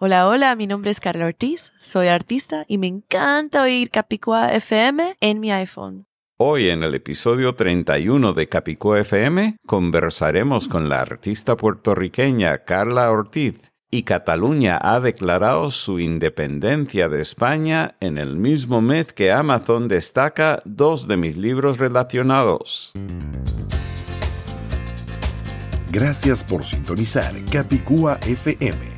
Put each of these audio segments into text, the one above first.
Hola, hola, mi nombre es Carla Ortiz, soy artista y me encanta oír Capicua FM en mi iPhone. Hoy en el episodio 31 de Capicua FM conversaremos con la artista puertorriqueña Carla Ortiz y Cataluña ha declarado su independencia de España en el mismo mes que Amazon destaca dos de mis libros relacionados. Gracias por sintonizar Capicúa FM.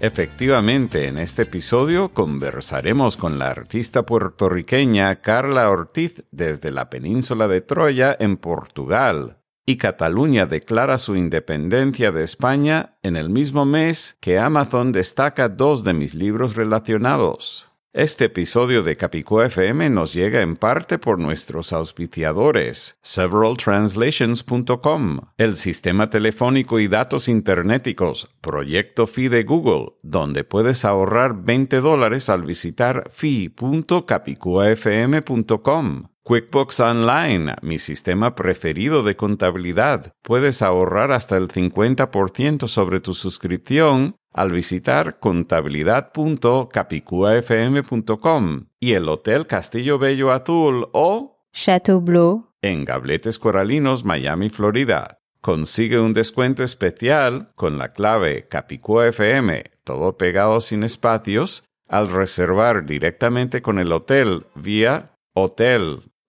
Efectivamente, en este episodio conversaremos con la artista puertorriqueña Carla Ortiz desde la península de Troya en Portugal. Y Cataluña declara su independencia de España en el mismo mes que Amazon destaca dos de mis libros relacionados. Este episodio de Capicúa FM nos llega en parte por nuestros auspiciadores, severaltranslations.com, el sistema telefónico y datos internéticos Proyecto Fi de Google, donde puedes ahorrar 20 dólares al visitar fi.capicuafm.com. QuickBooks Online, mi sistema preferido de contabilidad. Puedes ahorrar hasta el 50% sobre tu suscripción al visitar contabilidad.capicuafm.com y el Hotel Castillo Bello Azul o Chateau Bleu en Gabletes Coralinos, Miami, Florida. Consigue un descuento especial con la clave CapicuaFM, todo pegado sin espacios, al reservar directamente con el hotel vía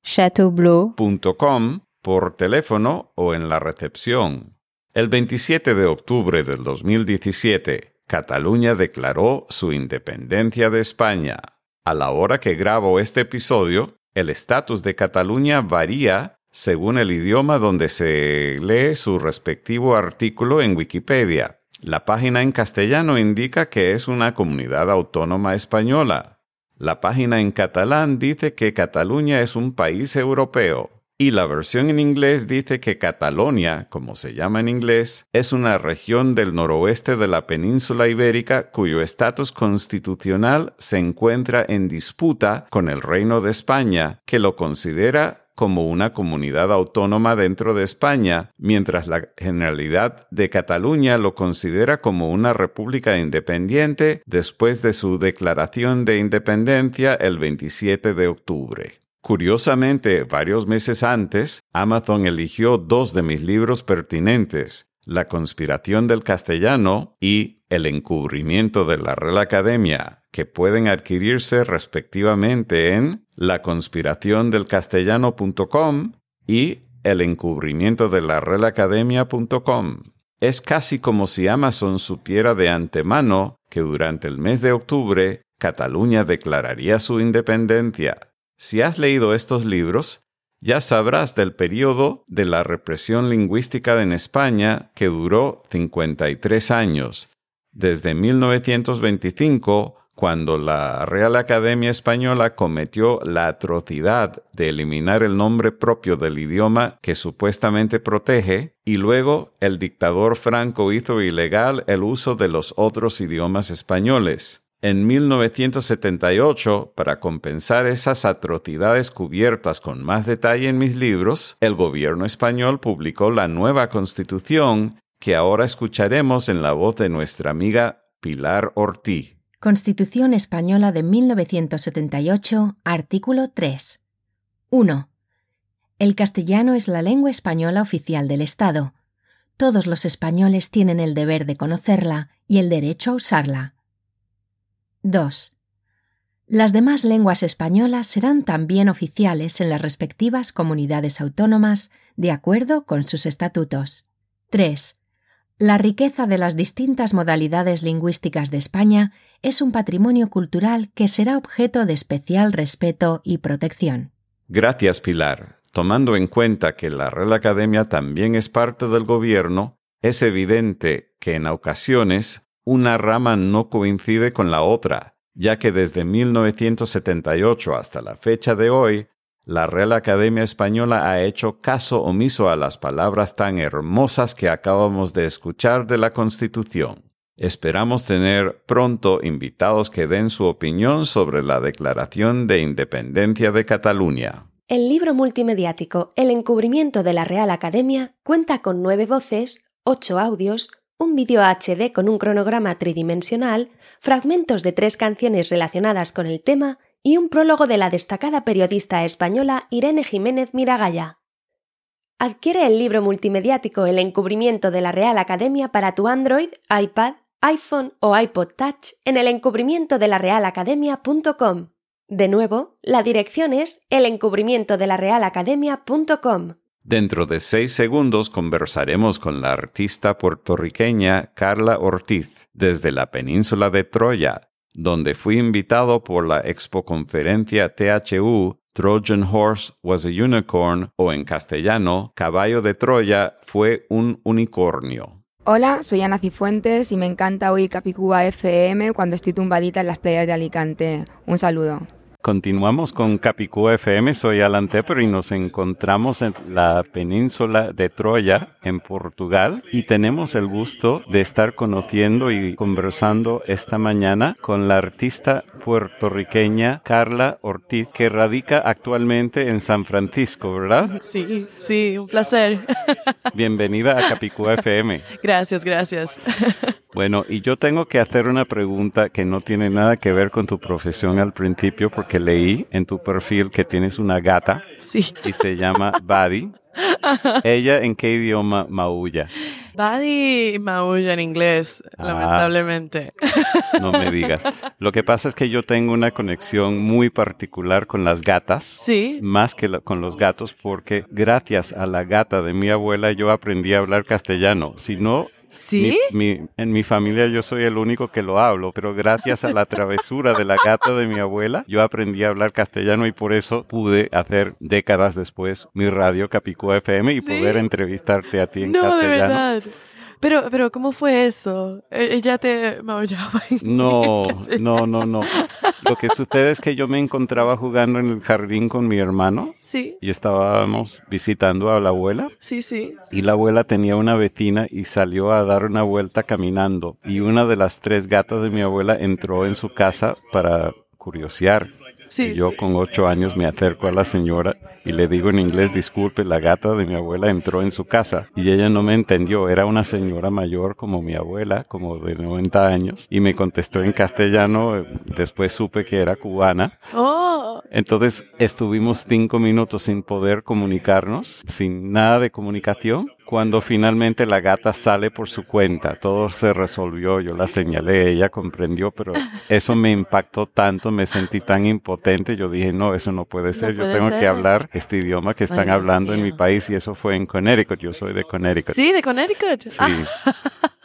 hotel.com por teléfono o en la recepción. El 27 de octubre del 2017, Cataluña declaró su independencia de España. A la hora que grabo este episodio, el estatus de Cataluña varía según el idioma donde se lee su respectivo artículo en Wikipedia. La página en castellano indica que es una comunidad autónoma española. La página en catalán dice que Cataluña es un país europeo. Y la versión en inglés dice que Catalonia, como se llama en inglés, es una región del noroeste de la península ibérica cuyo estatus constitucional se encuentra en disputa con el Reino de España, que lo considera como una comunidad autónoma dentro de España, mientras la Generalidad de Cataluña lo considera como una república independiente después de su declaración de independencia el 27 de octubre. Curiosamente, varios meses antes, Amazon eligió dos de mis libros pertinentes, La conspiración del castellano y El encubrimiento de la Real Academia, que pueden adquirirse respectivamente en laconspiraciondelcastellano.com y El encubrimiento de la Real Academia.com. Es casi como si Amazon supiera de antemano que durante el mes de octubre Cataluña declararía su independencia. Si has leído estos libros, ya sabrás del periodo de la represión lingüística en España que duró 53 años, desde 1925, cuando la Real Academia Española cometió la atrocidad de eliminar el nombre propio del idioma que supuestamente protege, y luego el dictador Franco hizo ilegal el uso de los otros idiomas españoles. En 1978, para compensar esas atrocidades cubiertas con más detalle en mis libros, el gobierno español publicó la nueva constitución que ahora escucharemos en la voz de nuestra amiga Pilar Ortiz. Constitución Española de 1978, artículo 3. 1. El castellano es la lengua española oficial del Estado. Todos los españoles tienen el deber de conocerla y el derecho a usarla. 2. Las demás lenguas españolas serán también oficiales en las respectivas comunidades autónomas de acuerdo con sus estatutos. 3. La riqueza de las distintas modalidades lingüísticas de España es un patrimonio cultural que será objeto de especial respeto y protección. Gracias, Pilar. Tomando en cuenta que la Real Academia también es parte del gobierno, es evidente que en ocasiones una rama no coincide con la otra, ya que desde 1978 hasta la fecha de hoy, la Real Academia Española ha hecho caso omiso a las palabras tan hermosas que acabamos de escuchar de la Constitución. Esperamos tener pronto invitados que den su opinión sobre la Declaración de Independencia de Cataluña. El libro multimediático El encubrimiento de la Real Academia cuenta con nueve voces, ocho audios, un vídeo HD con un cronograma tridimensional, fragmentos de tres canciones relacionadas con el tema y un prólogo de la destacada periodista española Irene Jiménez Miragaya. Adquiere el libro multimediático El encubrimiento de la Real Academia para tu Android, iPad, iPhone o iPod Touch en el encubrimiento de la Academia.com. De nuevo, la dirección es el encubrimiento de la Academia.com. Dentro de seis segundos conversaremos con la artista puertorriqueña Carla Ortiz desde la península de Troya, donde fui invitado por la expoconferencia THU Trojan Horse was a Unicorn o en castellano Caballo de Troya fue un unicornio. Hola, soy Ana Cifuentes y me encanta oír Capicúa FM cuando estoy tumbadita en las playas de Alicante. Un saludo. Continuamos con Capicú FM, soy Alan Tepper y nos encontramos en la península de Troya, en Portugal, y tenemos el gusto de estar conociendo y conversando esta mañana con la artista puertorriqueña Carla Ortiz, que radica actualmente en San Francisco, ¿verdad? Sí, sí, un placer. Bienvenida a Capicú FM. Gracias, gracias. Bueno, y yo tengo que hacer una pregunta que no tiene nada que ver con tu profesión al principio, porque leí en tu perfil que tienes una gata sí. y se llama Buddy. ¿Ella en qué idioma maulla? Buddy maulla en inglés, ah. lamentablemente. No me digas. Lo que pasa es que yo tengo una conexión muy particular con las gatas. Sí. Más que con los gatos, porque gracias a la gata de mi abuela yo aprendí a hablar castellano. Si no, ¿Sí? en mi familia yo soy el único que lo hablo, pero gracias a la travesura de la gata de mi abuela, yo aprendí a hablar castellano y por eso pude hacer décadas después mi radio Capicúa FM y poder entrevistarte a ti en no, castellano. De verdad. Pero, pero, ¿cómo fue eso? E, ¿Ella te maullaba? No, no, no, no. Lo que sucede es que yo me encontraba jugando en el jardín con mi hermano. Sí. Y estábamos visitando a la abuela. Sí, sí. Y la abuela tenía una vecina y salió a dar una vuelta caminando. Y una de las tres gatas de mi abuela entró en su casa para curiosear y yo con ocho años me acerco a la señora y le digo en inglés, disculpe, la gata de mi abuela entró en su casa y ella no me entendió. Era una señora mayor como mi abuela, como de 90 años, y me contestó en castellano. Después supe que era cubana. Oh. Entonces estuvimos cinco minutos sin poder comunicarnos, sin nada de comunicación cuando finalmente la gata sale por su cuenta. Todo se resolvió, yo la señalé, ella comprendió, pero eso me impactó tanto, me sentí tan impotente, yo dije, no, eso no puede ser, yo tengo que hablar este idioma que están hablando en mi país y eso fue en Connecticut, yo soy de Connecticut. Sí, de Connecticut. Sí.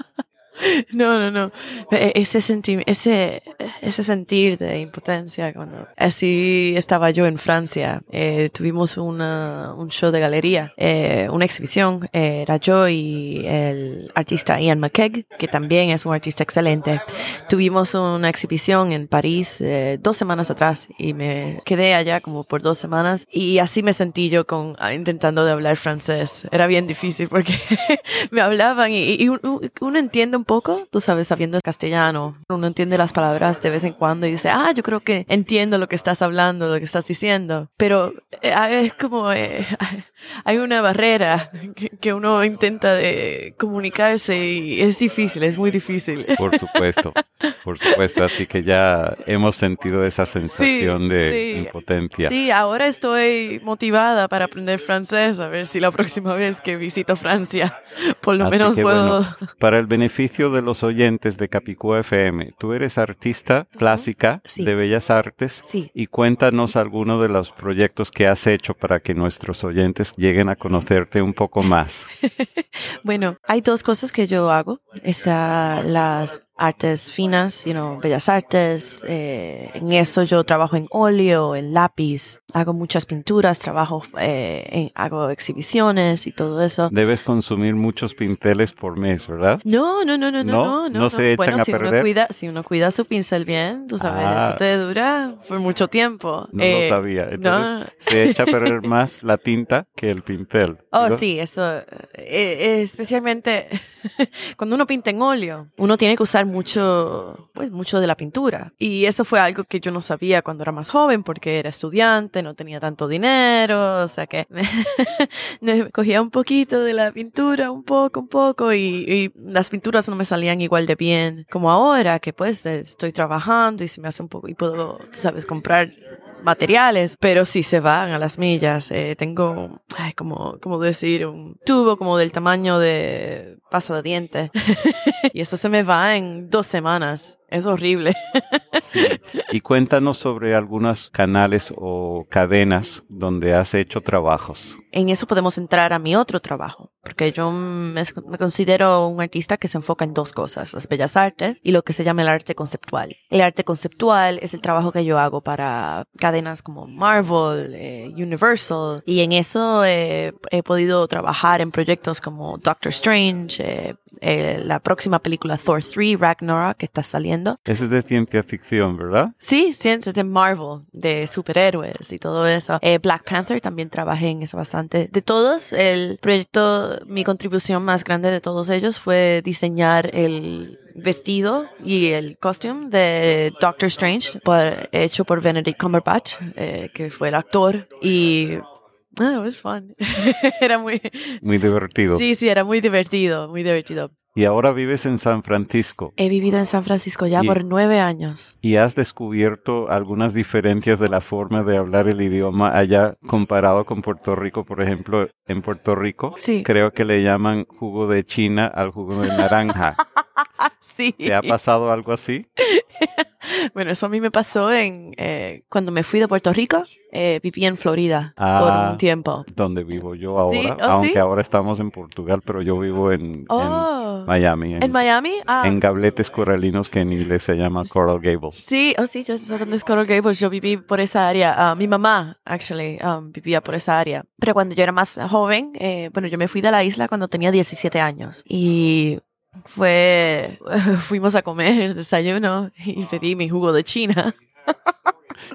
No, no, no. E, ese, ese, ese sentir de impotencia, cuando así estaba yo en Francia, eh, tuvimos una, un show de galería, eh, una exhibición, eh, era yo y el artista Ian McKegg, que también es un artista excelente. Tuvimos una exhibición en París dos semanas atrás y me quedé allá como por dos semanas y así me sentí yo con, ah, intentando de hablar francés. Era bien difícil porque me hablaban y, y uno entiende un poco, tú sabes, sabiendo castellano, uno entiende las palabras de vez en cuando y dice, ah, yo creo que entiendo lo que estás hablando, lo que estás diciendo, pero eh, es como, eh, hay una barrera que, uno intenta de comunicarse y es difícil, es muy difícil. Por supuesto, por supuesto, así que ya hemos sentido esa sensación de impotencia. Sí, ahora estoy motivada para aprender francés, a ver si la próxima vez que visito Francia, por lo menos puedo... para el beneficio de los oyentes de Capicúa FM, tú eres artista clásica Sí. de Bellas Artes. Sí. Y cuéntanos algunos de los proyectos que has hecho para que nuestros oyentes lleguen a conocerte un poco más. Bueno, hay dos cosas que yo hago. Está las artes finas, you know, bellas artes. eh, en eso yo trabajo en óleo, en lápiz. Hago muchas pinturas, trabajo, eh, en- hago exhibiciones y todo eso. Debes consumir muchos pinteles por mes, ¿verdad? No, no, no, no, no, ¿No? no, no. ¿No se echan bueno, a si perder? Uno cuida, si uno cuida su pincel bien, tú sabes, Ah. eso te dura por mucho tiempo. No Eh, lo sabía. Entonces, no. se echa a perder más la tinta que el pintel. Oh, sí, eso, eh, eh, especialmente cuando uno pinta en óleo, uno tiene que usar mucho, pues, mucho de la pintura. Y eso fue algo que yo no sabía cuando era más joven, porque era estudiante, no tenía tanto dinero, o sea que me cogía un poquito de la pintura, un poco, un poco, y, y las pinturas no me salían igual de bien como ahora, que pues estoy trabajando y se me hace un poco, y puedo, tú sabes, comprar materiales, pero sí se van a las millas. Eh, tengo, ay, como, como decir, un tubo como del tamaño de pasta de diente. y eso se me va en dos semanas. Es horrible. Sí. Y cuéntanos sobre algunos canales o cadenas donde has hecho trabajos. En eso podemos entrar a mi otro trabajo, porque yo me, me considero un artista que se enfoca en dos cosas, las bellas artes y lo que se llama el arte conceptual. El arte conceptual es el trabajo que yo hago para cadenas como Marvel, eh, Universal, y en eso eh, he podido trabajar en proyectos como Doctor Strange, eh, eh, la próxima película Thor 3, Ragnarok, que está saliendo. Ese es de ciencia ficción, ¿verdad? Sí, ciencias de Marvel, de superhéroes y todo eso. Eh, Black Panther también trabajé en eso bastante. De todos, el proyecto, mi contribución más grande de todos ellos fue diseñar el vestido y el costume de Doctor Strange, por- hecho por Benedict Cumberbatch, eh, que fue el actor. Y ah, it was fun. era muy, Muy divertido. sí, sí, era muy divertido, muy divertido. Y ahora vives en San Francisco He vivido en San Francisco ya Y- por nueve años. y has descubierto algunas diferencias de la forma de hablar el idioma allá comparado con Puerto Rico. Por ejemplo, en Puerto Rico Sí. creo que le llaman jugo de China al jugo de naranja. Sí. ¿Te ha pasado algo así? Bueno, eso a mí me pasó en eh, cuando me fui de Puerto Rico. eh, viví en Florida Ah. por un tiempo. Donde vivo yo ahora, Sí, ¿oh, aunque sí? ahora estamos en Portugal, pero yo vivo en, en Oh, Miami, en, ¿en Miami? Ah, en gabletes coralinos que en inglés se llama Coral Gables. sí, oh sí, yo sé dónde es Coral Gables. Yo viví por esa área. Ah, mi mamá, actually, um, vivía por esa área. Pero cuando yo era más joven, eh, bueno, yo me fui de la isla cuando tenía 17 años y fue, fuimos a comer desayuno y pedí mi jugo de China.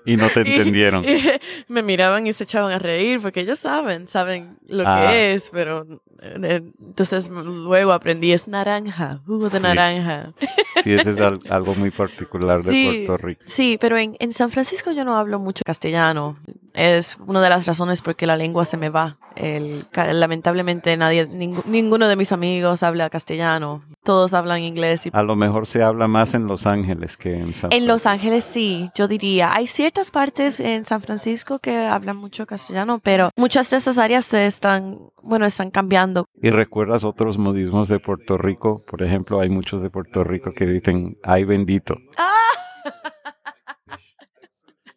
Y no te entendieron. y me miraban y se echaban a reír porque ellos saben, saben lo Ah. que es, pero entonces luego aprendí es naranja, jugo de Sí. naranja. Sí, ese es al- algo muy particular de Sí. Puerto Rico. Sí, pero en, en San Francisco yo no hablo mucho castellano. Es una de las razones por qué la lengua se me va. El, lamentablemente nadie, ningú- ninguno de mis amigos habla castellano. Todos hablan inglés. Y A lo mejor se habla más en Los Ángeles que en San En Los Francisco. Ángeles sí, yo diría. Hay ciertas partes en San Francisco que hablan mucho castellano, pero muchas de esas áreas se están, bueno, están cambiando. ¿Y recuerdas otros modismos de Puerto Rico? Por ejemplo, hay muchos de Puerto Rico que dicen, ay bendito.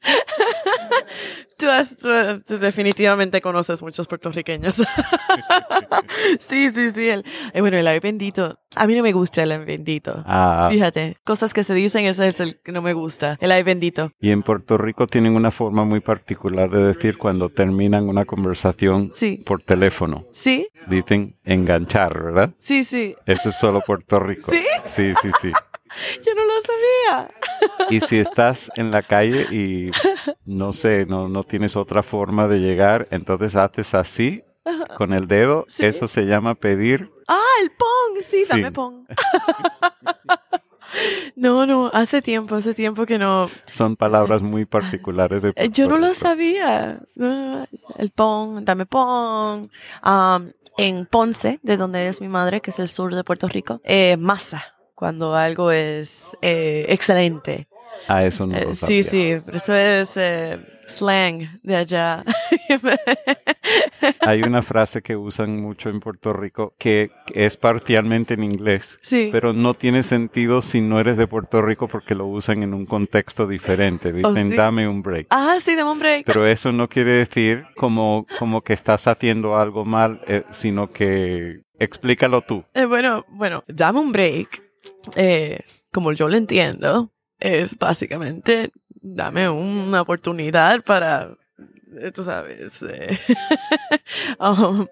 Tú, has- tú- tú definitivamente conoces muchos puertorriqueños. sí, sí, sí. El, eh, bueno, el ay bendito. A mí no me gusta el ay bendito. Ah, Fíjate, cosas que se dicen, ese es el que no me gusta. El ay bendito. y en Puerto Rico tienen una forma muy particular de decir cuando terminan una conversación Sí. por teléfono. Sí, Dicen enganchar, ¿verdad? sí, sí. Eso es solo Puerto Rico. ¿Sí? Sí, sí, sí. Yo no lo sabía. Y si estás en la calle y no sé, no, no tienes otra forma de llegar, entonces haces así con el dedo. Sí. Eso se llama pedir. Ah, el pong. Sí, Sí. dame pong. no, no, hace tiempo, hace tiempo que no. Son palabras muy particulares de Eh, Yo no lo sabía. El pong, dame pong. Am, en Ponce, de donde es mi madre, que es el sur de Puerto Rico, eh, masa, cuando algo es eh, excelente. Ah, eso no Eh, lo sí, sabía. sí, pero eso es eh, slang de allá. Hay una frase que usan mucho en Puerto Rico que es parcialmente en inglés, Sí. pero no tiene sentido si no eres de Puerto Rico porque lo usan en un contexto diferente. Dicen, Oh, sí. dame un break. ah, sí, dame un break. Pero eso no quiere decir como, como que estás haciendo algo mal, eh, sino que explícalo tú. Eh, bueno, bueno, dame un break. Eh, como yo lo entiendo, es básicamente dame una oportunidad para, eh, tú sabes, eh, um,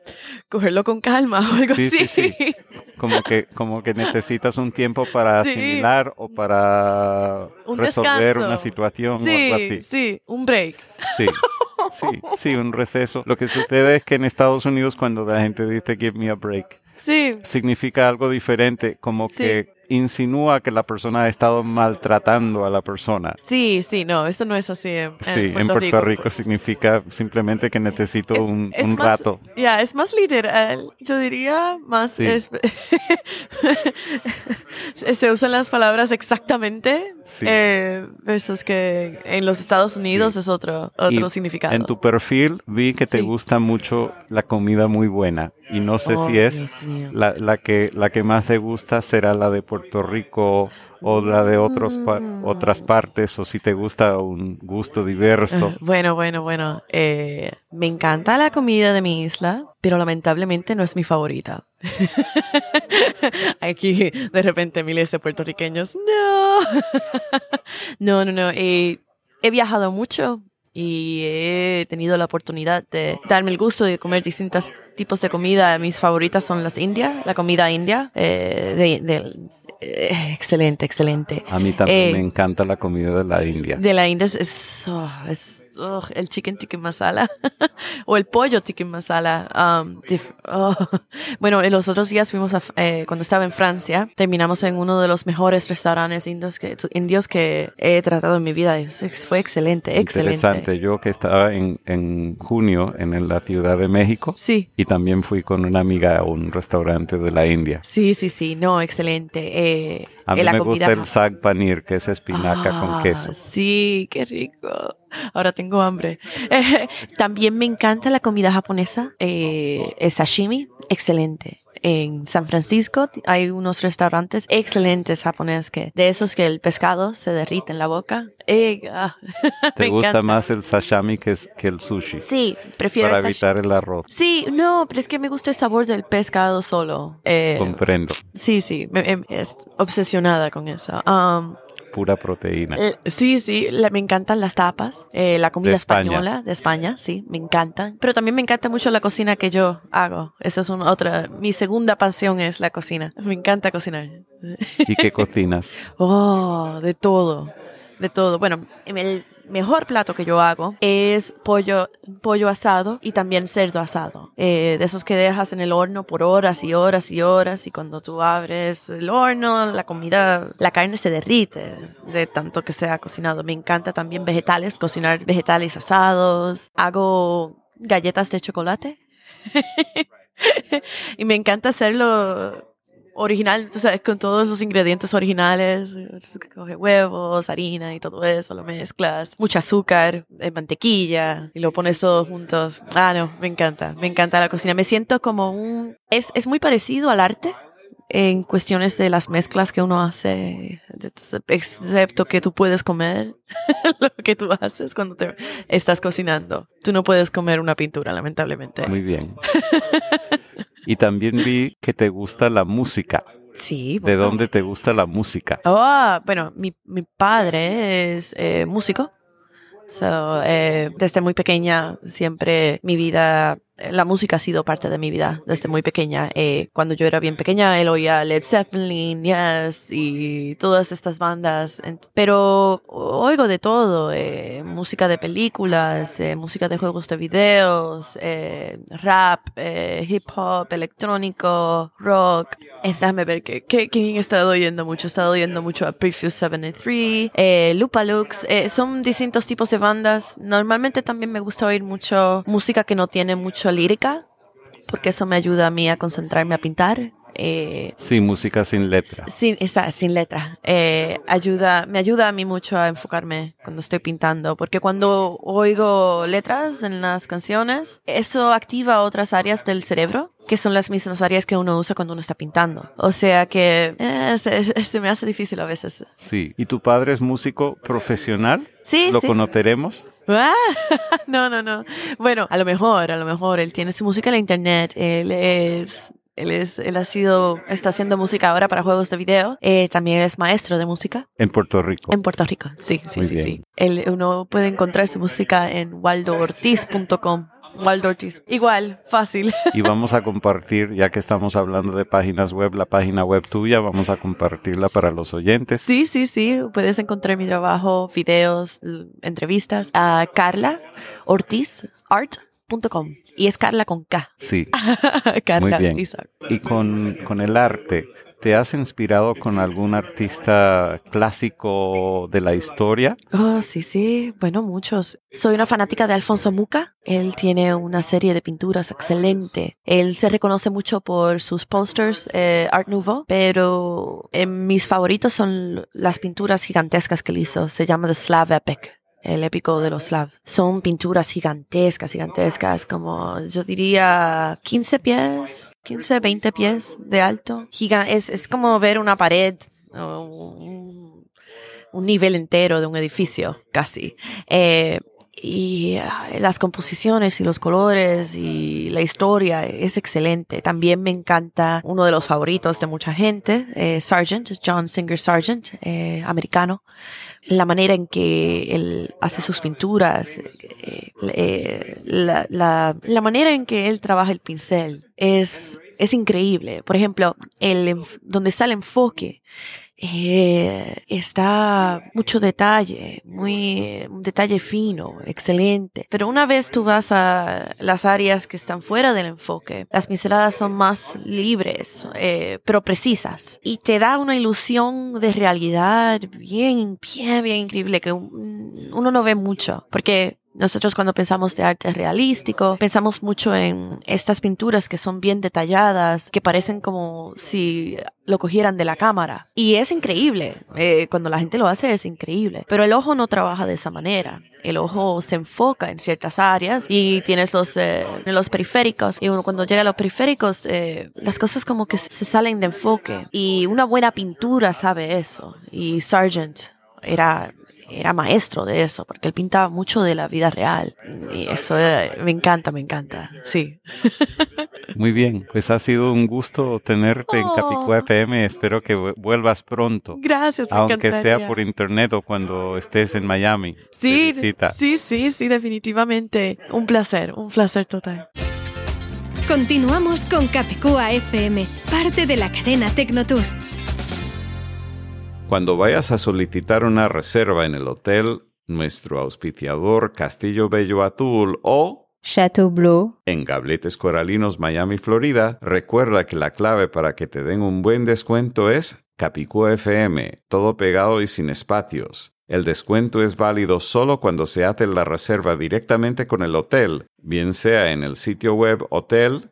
cogerlo con calma o algo Sí, así. sí, sí. Como que, como que necesitas un tiempo para asimilar o para Un resolver descanso. una situación o algo Sí, así. sí, un break. Sí, sí, sí, un receso. Lo que sucede es que en Estados Unidos cuando la gente dice give me a break, Sí, significa algo diferente, como Sí. que insinúa que la persona ha estado maltratando a la persona. sí, sí, no, eso no es así en, en Sí, en Puerto Rico significa simplemente que necesito Es- un, es un más- rato. Ya, es más literal, yo diría, más Sí. es- se usan las palabras exactamente Sí. eh, versus que en los Estados Unidos Sí. es otro otro Y significado. En tu perfil vi que te Sí. gusta mucho la comida muy buena y no sé Oh, si es la, la que la que más te gusta será la de Puerto Rico o la de otros pa- otras partes o si te gusta un gusto diverso. Bueno, bueno, bueno. eh, me encanta la comida de mi isla, pero lamentablemente no es mi favorita. Aquí de repente miles de puertorriqueños, no. no, no, no. eh, he viajado mucho y he tenido la oportunidad de darme el gusto de comer distintos tipos de comida. Mis favoritas son las india, la comida india. eh, excelente, excelente. A mí también Eh, me encanta la comida de la India. De la India es, es, oh, es, oh, el chicken tikka masala o el pollo tikka masala. um, oh. Bueno, en los otros días fuimos a, eh, cuando estaba en Francia, terminamos en uno de los mejores restaurantes indios que, indios que he tratado en mi vida. Es- fue excelente, excelente. Interesante. Yo que estaba en, en junio en la Ciudad de México Sí. y también fui con una amiga a un restaurante de la India. Sí, sí, sí, no, excelente. Eh, A mí eh, me gusta el sag paneer, que es espinaca Ah, con queso. Sí, qué rico. Ahora tengo hambre. Eh, también me encanta la comida japonesa. Eh, el sashimi, excelente. En San Francisco hay unos restaurantes excelentes japoneses que de esos que el pescado se derrite en la boca. Eh, ah, ¿Te gusta encanta. más el sashimi que, es- que el sushi? Sí, prefiero Para el evitar el arroz. Sí, no, pero es que me gusta el sabor del pescado solo. Eh, Comprendo. sí, sí, me, me- es obsesionada con eso. Um, Pura proteína. Eh, Sí, sí, la- me encantan las tapas, eh, la comida De española de España, sí, me encantan. Pero también me encanta mucho la cocina que yo hago. Esa es una otra, mi segunda pasión es la cocina. Me encanta cocinar. ¿Y qué cocinas? Oh, de todo, de todo. Bueno, el mejor plato que yo hago es pollo, pollo asado y también cerdo asado. Eh, de esos que dejas en el horno por horas y horas y horas y cuando tú abres el horno, la comida, la carne se derrite de tanto que sea cocinado. Me encanta también vegetales, cocinar vegetales asados. Hago galletas de chocolate. y me encanta hacerlo original, con todos esos ingredientes originales. Coge huevos, harina y todo eso, lo mezclas. Mucho azúcar, eh, mantequilla y lo pones todos juntos. Ah, no, me encanta, me encanta la cocina. Me siento como un... Es, es muy parecido al arte en cuestiones de las mezclas que uno hace, excepto que tú puedes comer lo que tú haces cuando te estás cocinando. Tú no puedes comer una pintura, lamentablemente. Muy bien. Y también vi que te gusta la música. Sí. ¿De bueno. dónde te gusta la música? Ah, bueno, mi, mi padre es eh, músico. So, eh, desde muy pequeña, siempre mi vida, la música ha sido parte de mi vida desde muy pequeña. Eh, cuando yo era bien pequeña, él oía Led Zeppelin, Yes, y todas estas bandas. Pero oigo de todo, eh, música de películas, eh, música de juegos de videos, rap, hip hop, electrónico, rock. Déjame ver qué, quién he estado oyendo mucho. He estado oyendo mucho a Prefuse 73, eh, Lupalux. Eh, son distintos tipos de bandas. Normalmente también me gusta oír mucho música que no tiene mucho lírica, porque eso me ayuda a mí a concentrarme a pintar. Eh, sí, música sin letra. Sin, esa, sin letra. Eh, ayuda, me ayuda a mí mucho a enfocarme cuando estoy pintando, porque cuando oigo letras en las canciones, eso activa otras áreas del cerebro que son las mismas áreas que uno usa cuando uno está pintando. O sea que eh, se, me hace difícil a veces. Sí. ¿Y tu padre es músico profesional? Sí. ¿Lo sí. conoceremos? Ah, no, no, no. Bueno, a lo mejor, a lo mejor él tiene su música en la internet. Él es él, es, él ha sido, está haciendo música ahora para juegos de video. Eh, también es maestro de música. En Puerto Rico. En Puerto Rico, sí, sí, sí, sí. Él, uno puede encontrar su música en waldoortiz.com. Waldo Ortiz. Igual, fácil. Y vamos a compartir, ya que estamos hablando de páginas web, la página web tuya, vamos a compartirla para los oyentes. Sí, sí, sí. Puedes encontrar mi trabajo, videos, entrevistas a Carla Ortiz Art.com. Y es Carla con K. Sí. Carla Muy bien. Y con, con el arte, ¿Te has inspirado con algún artista clásico de la historia? Oh, sí, sí, bueno, muchos. Soy una fanática de Alfonso Muca. Él tiene una serie de pinturas excelente. Él se reconoce mucho por sus posters eh, Art Nouveau, pero eh, mis favoritos son las pinturas gigantescas que él hizo. Se llama The Slav Epic el épico de los Slav. Son pinturas gigantescas, gigantescas, como yo diría 15 pies, 15, 20 pies de alto. Giga es, es como ver una pared, un, nivel entero de un edificio, casi. Eh, y uh, las composiciones y los colores y la historia es excelente. También me encanta uno de los favoritos de mucha gente, eh, Sargent, John Singer Sargent, eh, americano la manera en que él hace sus pinturas, eh, la, la, la, manera en que él trabaja el pincel es, es increíble. Por ejemplo, el, donde está el enfoque, eh, está mucho detalle, muy, un detalle fino, excelente. Pero una vez tú vas a las áreas que están fuera del enfoque, las pinceladas son más libres, eh, pero precisas. Y te da una ilusión de realidad bien, bien, bien increíble que uno no ve mucho. Porque nosotros cuando pensamos de arte realístico, pensamos mucho en estas pinturas que son bien detalladas, que parecen como si lo cogieran de la cámara. Y es increíble, eh, cuando la gente lo hace es increíble, pero el ojo no trabaja de esa manera. El ojo se enfoca en ciertas áreas y tienes los, eh, los periféricos y uno cuando llega a los periféricos eh, las cosas como que se salen de enfoque y una buena pintura sabe eso y Sargent era era maestro de eso, porque él pintaba mucho de la vida real. Y eso eh, me encanta, me encanta. Sí. Muy bien, pues ha sido un gusto tenerte en Capicúa FM. Espero que vuelvas pronto. Gracias, me Aunque encantaría. sea por internet o cuando estés en Miami. Sí, sí, sí, sí, definitivamente. Un placer, un placer total. Continuamos con Capicúa FM, parte de la cadena Tecnotour. Cuando vayas a solicitar una reserva en el hotel, nuestro auspiciador Castillo Bello Atul o Chateau Bleu en Gabletes Coralinos, Miami, Florida, recuerda que la clave para que te den un buen descuento es Capicúa FM, todo pegado y sin espacios. El descuento es válido solo cuando se hace la reserva directamente con el hotel, bien sea en el sitio web hotel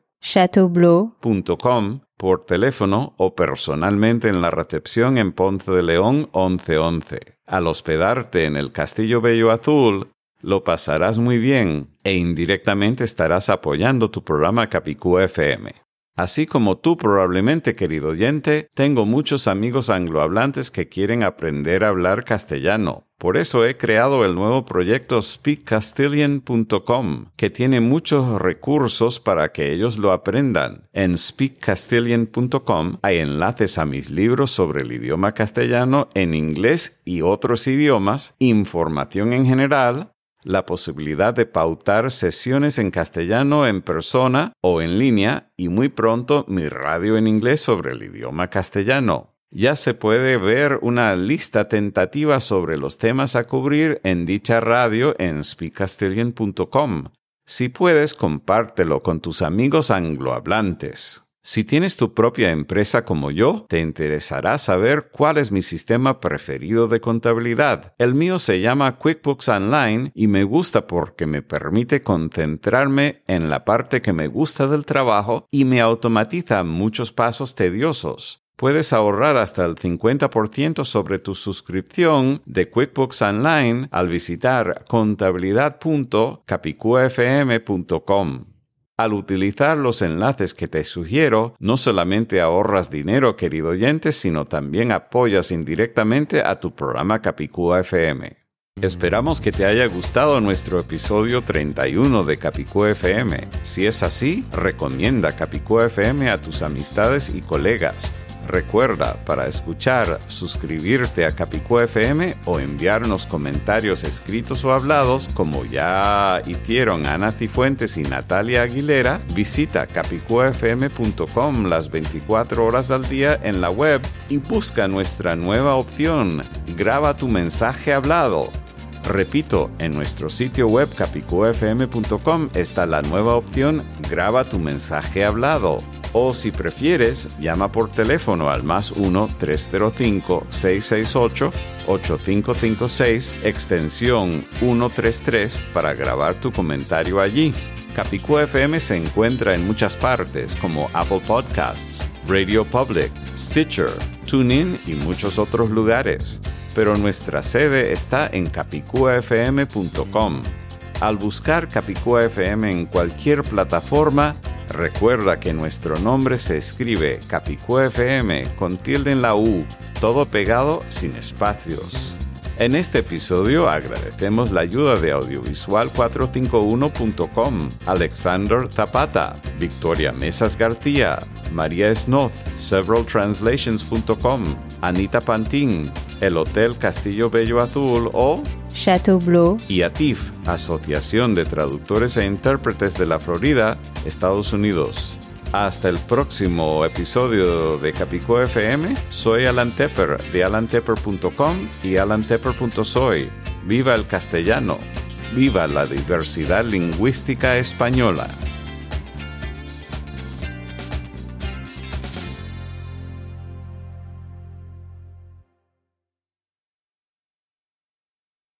por teléfono o personalmente en la recepción en Ponce de León 1111. Al hospedarte en el Castillo Bello Azul, lo pasarás muy bien e indirectamente estarás apoyando tu programa Capicú FM. Así como tú probablemente, querido oyente, tengo muchos amigos anglohablantes que quieren aprender a hablar castellano. Por eso he creado el nuevo proyecto speakcastilian.com, que tiene muchos recursos para que ellos lo aprendan. En speakcastilian.com hay enlaces a mis libros sobre el idioma castellano en inglés y otros idiomas, información en general, la posibilidad de pautar sesiones en castellano en persona o en línea y muy pronto mi radio en inglés sobre el idioma castellano. Ya se puede ver una lista tentativa sobre los temas a cubrir en dicha radio en speakcastillian.com. Si puedes, compártelo con tus amigos anglohablantes. Si tienes tu propia empresa como yo, te interesará saber cuál es mi sistema preferido de contabilidad. El mío se llama QuickBooks Online y me gusta porque me permite concentrarme en la parte que me gusta del trabajo y me automatiza muchos pasos tediosos. Puedes ahorrar hasta el 50% sobre tu suscripción de QuickBooks Online al visitar contabilidad.capicufm.com. Al utilizar los enlaces que te sugiero, no solamente ahorras dinero, querido oyente, sino también apoyas indirectamente a tu programa Capicúa FM. Esperamos que te haya gustado nuestro episodio 31 de Capicúa FM. Si es así, recomienda Capicúa FM a tus amistades y colegas Recuerda, para escuchar, suscribirte a Capicú FM o enviarnos comentarios escritos o hablados, como ya hicieron Ana Cifuentes y Natalia Aguilera, visita capicuafm.com las 24 horas al día en la web y busca nuestra nueva opción, graba tu mensaje hablado. Repito, en nuestro sitio web capicuafm.com está la nueva opción Graba tu mensaje hablado o si prefieres, llama por teléfono al más 1-305-668-8556, extensión 133 para grabar tu comentario allí. Capicú FM se encuentra en muchas partes como Apple Podcasts, Radio Public, Stitcher, TuneIn y muchos otros lugares, pero nuestra sede está en capicuafm.com. Al buscar Capicúa FM en cualquier plataforma, recuerda que nuestro nombre se escribe Capicúa FM con tilde en la U, todo pegado sin espacios. En este episodio agradecemos la ayuda de audiovisual451.com, Alexander Zapata, Victoria Mesas García, María Snoth, severaltranslations.com, Anita Pantín, el Hotel Castillo Bello Azul o Chateau Bleu y ATIF, Asociación de Traductores e Intérpretes de la Florida, Estados Unidos. Hasta el próximo episodio de Capicó FM. Soy Alan Tepper de alantepper.com y alantepper.soy. Viva el castellano. Viva la diversidad lingüística española.